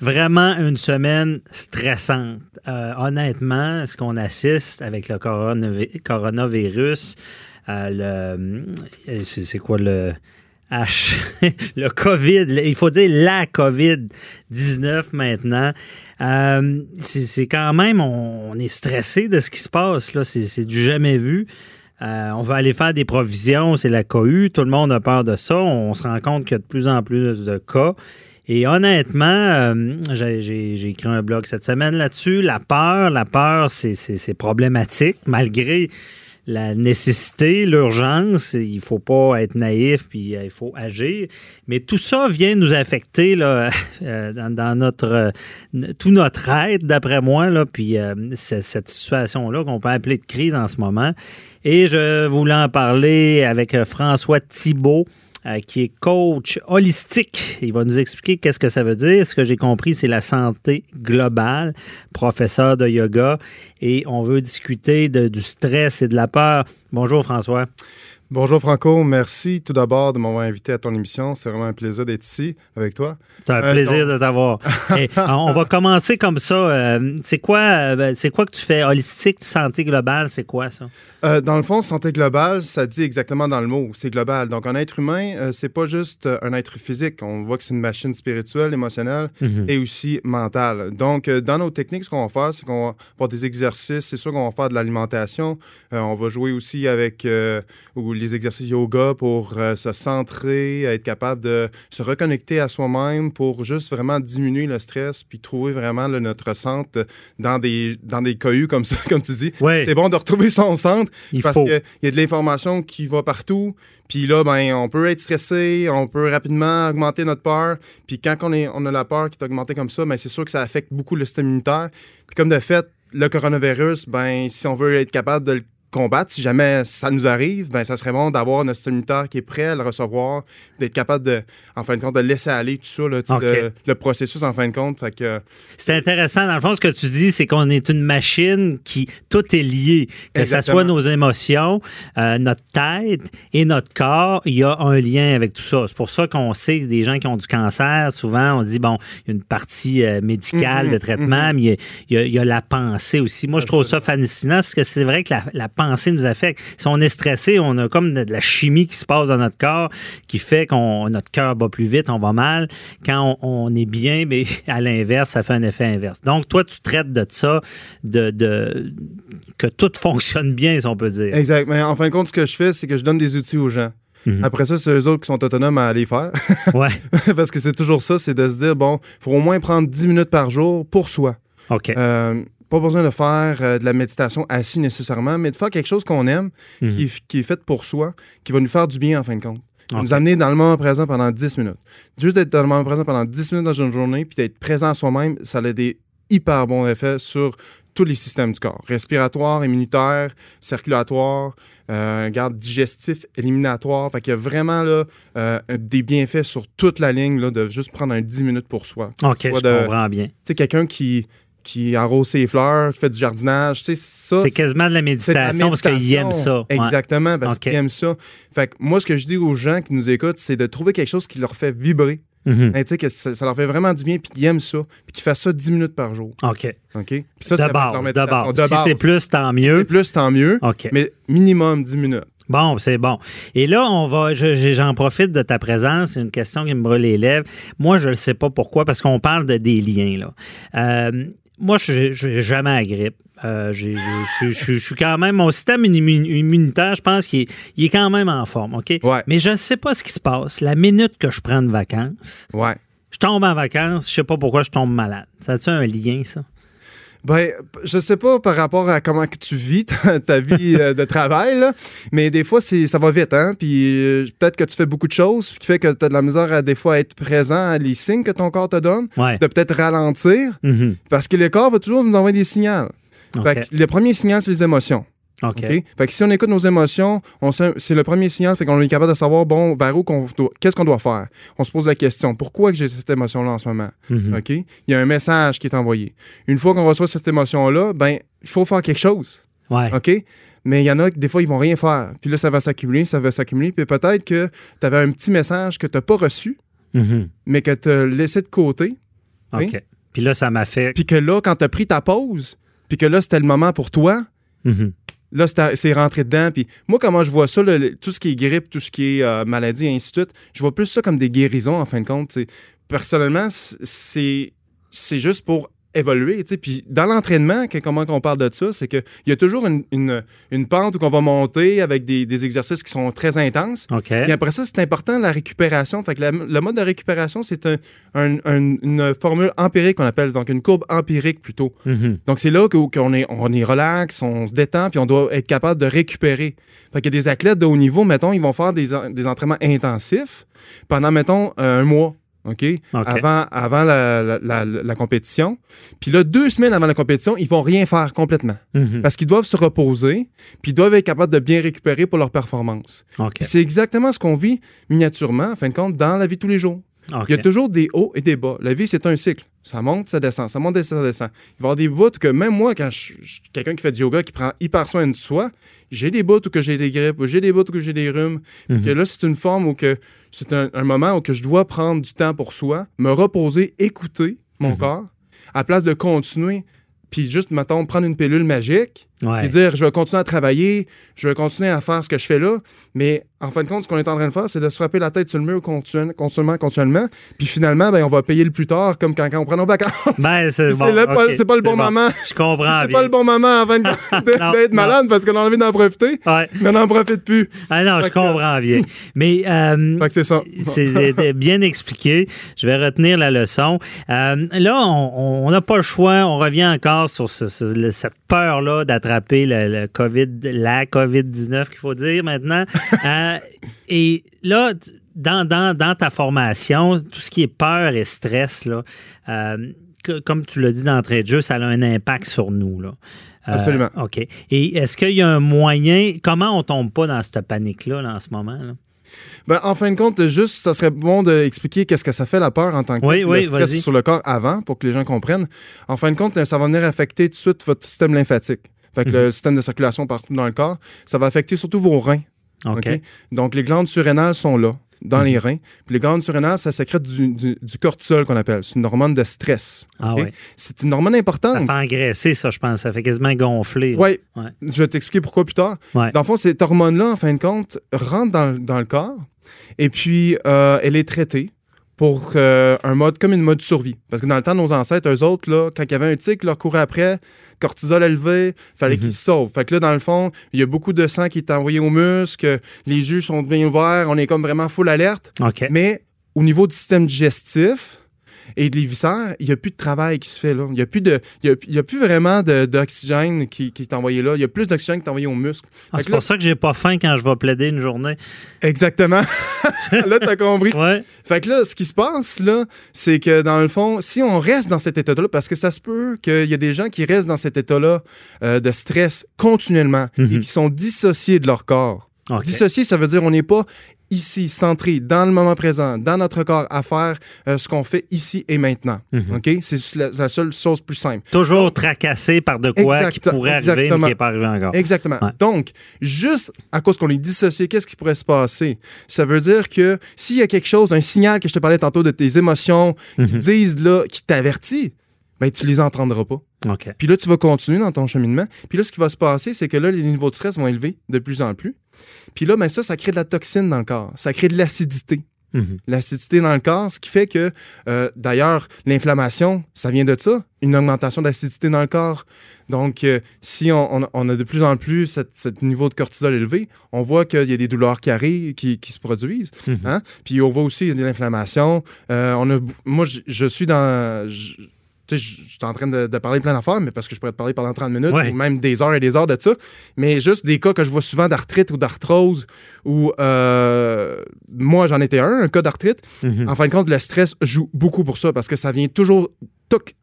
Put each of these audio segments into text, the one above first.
Vraiment une semaine stressante. Euh, honnêtement, ce qu'on assiste avec le coronavirus, euh, le, c'est quoi le H, le COVID, il faut dire la COVID-19 maintenant. Euh, c'est quand même, on, est stressé de ce qui se passe, là. C'est du jamais vu. Euh, on va aller faire des provisions, c'est la cohue, tout le monde a peur de ça. On se rend compte qu'il y a de plus en plus de cas. Et honnêtement, euh, j'ai écrit un blog cette semaine là-dessus. La peur, la peur, c'est problématique, malgré la nécessité, l'urgence. Il faut pas être naïf, puis euh, il faut agir. Mais tout ça vient nous affecter là, euh, dans, notre tout notre aide, d'après moi. Là, puis cette situation-là qu'on peut appeler de crise en ce moment. Et je voulais en parler avec François Thibault. Euh, qui est coach holistique. Il va nous expliquer qu'est-ce que ça veut dire. Ce que j'ai compris, c'est la santé globale, professeur de yoga, et on veut discuter du stress et de la peur. Bonjour François. Bonjour Franco, merci tout d'abord de m'avoir invité à ton émission. C'est vraiment un plaisir d'être ici avec toi. C'est un euh, plaisir de t'avoir. on va commencer comme ça. Euh, c'est quoi, euh, c'est quoi que tu fais? Holistique, santé globale, c'est quoi ça? dans le fond, santé globale, ça dit exactement dans le mot, c'est global. Donc un être humain, c'est pas juste un être physique. On voit que c'est une machine spirituelle, émotionnelle mhm. et aussi mentale. Donc dans nos techniques, ce qu'on va faire, c'est qu'on va faire des exercices. C'est sûr qu'on va faire de l'alimentation. on va jouer aussi avec les exercices yoga pour euh, se centrer, être capable de se reconnecter à soi-même pour juste vraiment diminuer le stress puis trouver vraiment notre centre dans des, dans des cohues comme ça, comme tu dis. C'est bon de retrouver son centre parce qu'il y a de l'information qui va partout. Puis là, ben, on peut être stressé, on peut rapidement augmenter notre peur. Puis quand on, est, on a la peur qui est augmentée comme ça, ben, c'est sûr que ça affecte beaucoup le système immunitaire. Puis comme de fait, le coronavirus, ben, si on veut être capable de le combattre. Si jamais ça nous arrive, ben ça serait bon d'avoir notre immunitaire qui est prêt à le recevoir, d'être capable de, en fin de compte, de laisser aller tout ça, le, processus en fin de compte. Que... C'est intéressant. Dans le fond, ce que tu dis, c'est qu'on est une machine qui tout est lié, que ce soit nos émotions, euh, notre tête et notre corps. Il y a un lien avec tout ça. C'est pour ça qu'on sait que des gens qui ont du cancer, souvent on dit bon, il y a une partie euh, médicale mm-hmm. de traitement, mm-hmm. mais il y, a, la pensée aussi. Moi, je trouve ça fascinant parce que c'est vrai que la, la pensée nous affecte. Si on est stressé, on a comme de la chimie qui se passe dans notre corps qui fait qu'on notre cœur bat plus vite, on va mal. Quand on, est bien, mais à l'inverse, ça fait un effet inverse. Donc, toi, tu traites de ça, de, de que tout fonctionne bien, si on peut dire. Exact. Mais en fin de compte, ce que je fais, c'est que je donne des outils aux gens. Mhm. Après ça, c'est eux autres qui sont autonomes à aller faire. Ouais. Parce que c'est toujours ça, c'est de se dire, bon, il faut au moins prendre 10 minutes par jour pour soi. OK. Euh, pas besoin de faire euh, de la méditation assis nécessairement, mais de faire quelque chose qu'on aime, mhm. qui, est fait pour soi, qui va nous faire du bien en fin de compte. Nous amener dans le moment présent pendant 10 minutes. Juste d'être dans le moment présent pendant 10 minutes dans une journée, puis d'être présent à soi-même, ça a des hyper bons effets sur tous les systèmes du corps. Respiratoire, immunitaire, circulatoire, euh, garde digestif, éliminatoire. Fait qu'il y a vraiment là, euh, des bienfaits sur toute la ligne là, de juste prendre un 10 minutes pour soi. OK, je comprends bien. Tu sais, quelqu'un qui qui arrose ses fleurs, qui fait du jardinage. Tu sais, ça, c'est quasiment de la méditation, parce qu'ils aiment ça. Exactement, parce qu'ils aiment ça. Fait que moi, ce que je dis aux gens qui nous écoutent, c'est de trouver quelque chose qui leur fait vibrer. Mm-hmm. tu sais, que ça, leur fait vraiment du bien, puis qu'ils aiment ça, puis qu'ils fassent ça 10 minutes par jour. OK. OK? Puis ça, leur Si c'est plus, tant mieux. Si c'est plus, tant mieux. OK. Mais minimum 10 minutes. Bon, c'est bon. Et là, on va, j'en profite de ta présence. C'est une question qui me brûle les lèvres. Moi, je ne sais pas pourquoi, parce qu'on parle de des liens. Là. Euh, moi, je n'ai jamais à grippe. Euh, je suis quand même. Mon système immunitaire, je pense qu'il est, quand même en forme, OK? Mais je ne sais pas ce qui se passe. La minute que je prends de vacances, ouais. je tombe en vacances, je sais pas pourquoi je tombe malade. Ça a-tu un lien, ça? Ben, je sais pas par rapport à comment que tu vis ta, vie euh, de travail, là, mais des fois, ça va vite, hein? Puis euh, peut-être que tu fais beaucoup de choses, qui fait que tu as de la misère à des fois être présent à les signes que ton corps te donne, de peut-être ralentir, mm-hmm. parce que le corps va toujours nous envoyer des signaux. le premier signal, c'est les émotions. OK. Fait que si on écoute nos émotions, c'est le premier signal, fait qu'on est capable de savoir, bon, vers où qu'est-ce qu'on doit faire? On se pose la question, pourquoi j'ai cette émotion-là en ce moment? Mhm. OK? Il y a un message qui est envoyé. Une fois qu'on reçoit cette émotion-là, ben, il faut faire quelque chose. Ouais. OK? Mais il y en a des fois, ils vont rien faire. Puis là, ça va s'accumuler, ça va s'accumuler. Puis peut-être que tu avais un petit message que tu n'as pas reçu, mhm. mais que tu as laissé de côté OK. Puis là, ça m'a fait. Puis que là, quand tu as pris ta pause, puis que là, c'était le moment pour toi, Mhm. Là, c'est rentré dedans. Puis moi, comment je vois ça, tout ce qui est grippe, tout ce qui est euh, maladie, et ainsi de suite, je vois plus ça comme des guérisons, en fin de compte. Personnellement, c'est juste pour évoluer. tu sais. Puis dans l'entraînement, comment qu'on parle de ça, c'est qu'il y a toujours une, une, une pente où on va monter avec des, des exercices qui sont très intenses. OK. Et après ça, c'est important la récupération. Fait que la- le mode de récupération, c'est un- un- un- une formule empirique qu'on appelle, donc une courbe empirique plutôt. Mhm. Donc c'est là qu'on est, on est relax, on se détend, puis on doit être capable de récupérer. Fait qu'il y a des athlètes de haut niveau, mettons, ils vont faire des, des entraînements intensifs pendant, mettons, un mois. OK? Avant, avant la, la- la- la compétition. Puis là, deux semaines avant la compétition, ils vont rien faire complètement. Mhm. Parce qu'ils doivent se reposer, puis ils doivent être capables de bien récupérer pour leur performance. C'est exactement ce qu'on vit miniatureusement, en fin de compte, dans la vie de tous les jours. Il y a toujours des hauts et des bas. La vie, c'est un cycle. Ça monte, ça descend, ça monte, ça descend. Il va y avoir des bouts que même moi, quand je je suis quelqu'un qui fait du yoga, qui prend hyper soin de soi, j'ai des bouts où que j'ai des grippes, j'ai des bouts où que j'ai des rhumes. Que là, c'est une forme où que c'est un, un moment où que je dois prendre du temps pour soi, me reposer, écouter mon Mhm. corps, à place de continuer, puis juste, mettons, prendre une pilule magique, Ouais. et dire je vais continuer à travailler, je vais continuer à faire ce que je fais là, mais en fin de compte, ce qu'on est en train de faire, c'est de se frapper la tête sur le mur continu- continuellement, continuellement, puis finalement, ben, on va payer le plus tard, comme quand, quand on prend nos vacances. Ben, c'est bon, pas- le bon moment. Je comprends C'est pas le bon moment avant d'être malade parce qu'on a envie d'en profiter, Ouais. mais on n'en profite plus. Ah non, je que- comprends bien. Mais euh, Fait que c'est ça. c'est bien expliqué. Je vais retenir la leçon. Euh, là, on n'a pas le choix. On revient encore sur ce- ce- le- cette peur-là d'attraper le, le COVID, la COVID-19 qu'il faut dire maintenant. Euh, et là, dans, dans, dans ta formation, tout ce qui est peur et stress, là, euh, que- comme tu l'as dit d'entrée de jeu, ça a un impact sur nous. Là. Euh, Absolument. OK. Et est-ce qu'il y a un moyen, comment on tombe pas dans cette panique-là là, en ce moment? là? Ben, en fin de compte, juste, ça serait bon d'expliquer qu'est-ce que ça fait la peur en tant que Oui, oui, le stress vas-y. sur le corps avant, pour que les gens comprennent. En fin de compte, ça va venir affecter tout de suite votre système lymphatique. Fait que Mhm. le système de circulation partout dans le corps, ça va affecter surtout vos reins. OK. Donc, les glandes surrénales sont là, dans Mhm. les reins. Puis les glandes surrénales, ça sécrète du, du- du cortisol qu'on appelle. C'est une hormone de stress. Ah ouais. C'est une hormone Ça importante. fait engraisser, ça, je pense. Ça fait quasiment gonfler. Oui, Ouais. je vais t'expliquer pourquoi plus tard. Ouais. Dans le fond, cette hormone-là, en fin de compte, rentre dans, dans le corps et puis euh, elle est traitée pour euh, un mode comme une mode survie. Parce que dans le temps, nos ancêtres, eux autres, là, quand il y avait un tic, leur courait après, cortisol élevé, fallait Mhm. qu'ils se sauvent. Fait que là, dans le fond, il y a beaucoup de sang qui est envoyé aux muscles, les yeux sont bien ouverts, on est comme vraiment full alerte. Mais au niveau du système digestif et des viscères, il n'y a plus de travail qui se fait là. Il n'y a, plus de- y a, il y a plus vraiment d'oxygène qui, qui est envoyé là. Il y a plus d'oxygène qui est envoyé aux muscles. Ah, c'est là- pour ça que j'ai pas faim quand je vais plaider une journée. Exactement. là, tu as compris. Ouais. Fait que là, ce qui se passe, là, c'est que dans le fond, si on reste dans cet état-là, parce que ça se peut qu'il y a des gens qui restent dans cet état-là euh, de stress continuellement Mhm. et qui sont dissociés de leur corps. OK. Dissocié, ça veut dire on n'est pas ici, centré, dans le moment présent, dans notre corps, à faire euh, ce qu'on fait ici et maintenant. Mhm. OK? C'est la, la seule chose plus simple. Toujours tracassé par de quoi Exact- qui pourrait arriver, mais qui n'est pas arrivé encore. Exactement. Ouais. Donc, juste à cause qu'on est dissocié, qu'est-ce qui pourrait se passer? Ça veut dire que s'il y a quelque chose, un signal que je te parlais tantôt de tes émotions qui Mhm. disent là, qui t'avertit, ben tu les entendras pas. OK. Puis là, tu vas continuer dans ton cheminement. Puis là, ce qui va se passer, c'est que là, les niveaux de stress vont élever de plus en plus. Puis là, ben ça, ça crée de la toxine dans le corps. Ça crée de l'acidité. Mhm. L'acidité dans le corps, ce qui fait que, euh, d'ailleurs, l'inflammation, ça vient de ça, une augmentation d'acidité dans le corps. Donc, euh, si on, on- on a de plus en plus cette- ce niveau de cortisol élevé, on voit qu'il y a des douleurs qui arrivent, qui, qui se produisent. Mhm. hein. Puis on voit aussi qu'il y a de l'inflammation. Euh, on a, moi, je, je suis dans... je- je je suis en train de, de parler plein d'affaires, mais parce que je pourrais te parler pendant 30 minutes Ouais. ou même des heures et des heures de ça. Mais juste des cas que je vois souvent d'arthrite ou d'arthrose, où euh, moi, j'en étais un, un cas d'arthrite. Mhm. En fin de compte, le stress joue beaucoup pour ça parce que ça vient toujours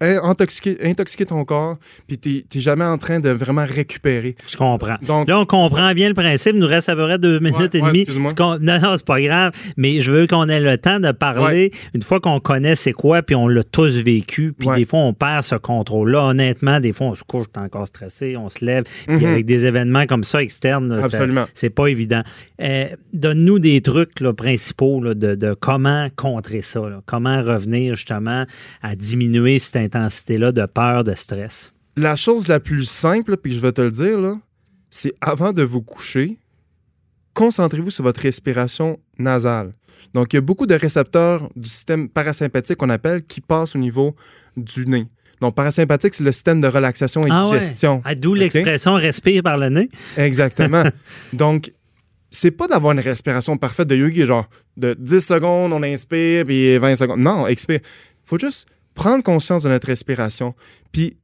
intoxiquer, intoxiquer ton corps, puis tu n'es jamais en train de vraiment récupérer. Je comprends. Donc, là, on comprend bien le principe. Il nous reste à peu près deux minutes et demie. Non, non, c'est pas grave, mais je veux qu'on ait le temps de parler une fois qu'on connaît c'est quoi, puis on l'a tous vécu, puis des fois, on perd ce contrôle-là. Honnêtement, des fois, on se couche, on est encore stressé, on se lève, puis mhm. avec des événements comme ça externes, c'est pas évident. Euh, donne-nous des trucs là, principaux de, de, comment contrer ça, comment revenir justement à diminuer cette intensité-là de peur, de stress? La chose la plus simple, puis je vais te le dire, c'est avant de vous coucher, concentrez-vous sur votre respiration nasale. Donc, il y a beaucoup de récepteurs du système parasympathique qu'on appelle qui passent au niveau du nez. Donc, parasympathique, c'est le système de relaxation et de ah digestion. Ah, D'où l'expression respire par le nez. Exactement. Donc, c'est pas d'avoir une respiration parfaite de yogi, genre de 10 secondes, on inspire, puis 20 secondes. Non, expire. Il faut juste prendre conscience de notre respiration. Puis,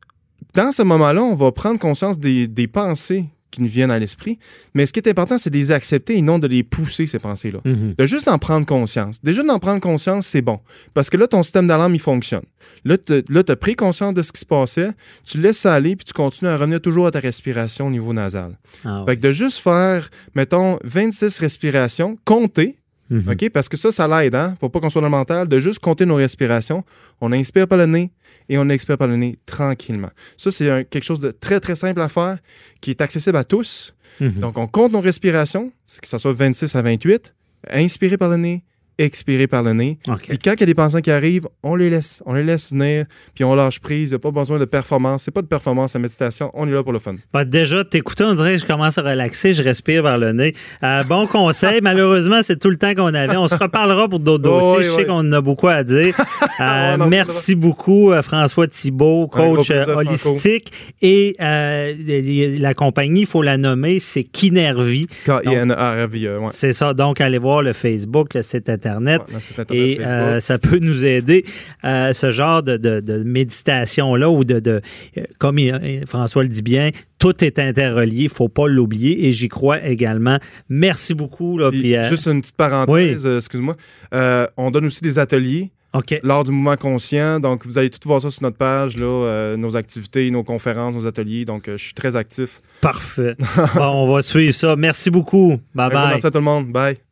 dans ce moment-là, on va prendre conscience des, des pensées qui nous viennent à l'esprit. Mais ce qui est important, c'est de les accepter et non de les pousser, ces pensées-là. Mhm. De juste d'en prendre conscience. Déjà, d'en prendre conscience, c'est bon. Parce que là, ton système d'alarme, il fonctionne. Là, tu as pris conscience de ce qui se passait, tu laisses ça aller, puis tu continues à revenir toujours à ta respiration au niveau nasal. Ah fait que de juste faire, mettons, 26 respirations, compter, mhm. OK? Parce que ça, ça l'aide, hein? Pour pas qu'on soit dans le mental, de juste compter nos respirations. On inspire par le nez, et on expire par le nez tranquillement. Ça, c'est quelque chose de très, très simple à faire qui est accessible à tous. Mhm. Donc, on compte nos respirations, que ce soit 26 à 28, inspirer par le nez, expirer par le nez. Puis quand il y a des pensants qui arrivent, on les laisse. On les laisse venir, puis on lâche prise. Il n'y a pas besoin de performance. C'est pas de performance, la méditation. On est là pour le fun. Bah, déjà, t'écouter, on dirait que je commence à relaxer, je respire par le nez. Euh, bon conseil. Malheureusement, c'est tout le temps qu'on avait. On se reparlera pour d'autres dossiers. je sais qu'on en a beaucoup à dire. Euh, merci beaucoup, euh, François Thibault, coach holistique. Et la compagnie, il faut la nommer, c'est Kinervi. K-I-N-R-V, e, C'est ça. Donc, allez voir le Facebook, le site Internet. Et euh, ça peut nous aider. Euh, ce genre de, méditation-là, ou de, de euh, comme François le dit bien, tout est interrelié, il faut pas l'oublier et j'y crois également. Merci beaucoup. Là, juste une petite parenthèse, excuse-moi. on donne aussi des ateliers. lors du mouvement conscient. Donc, vous allez tout voir ça sur notre page, là, nos activités, nos conférences, nos ateliers. Donc, je suis très actif. Parfait. bon, on va suivre ça. Merci beaucoup. Bye bye. Merci à tout le monde. Bye.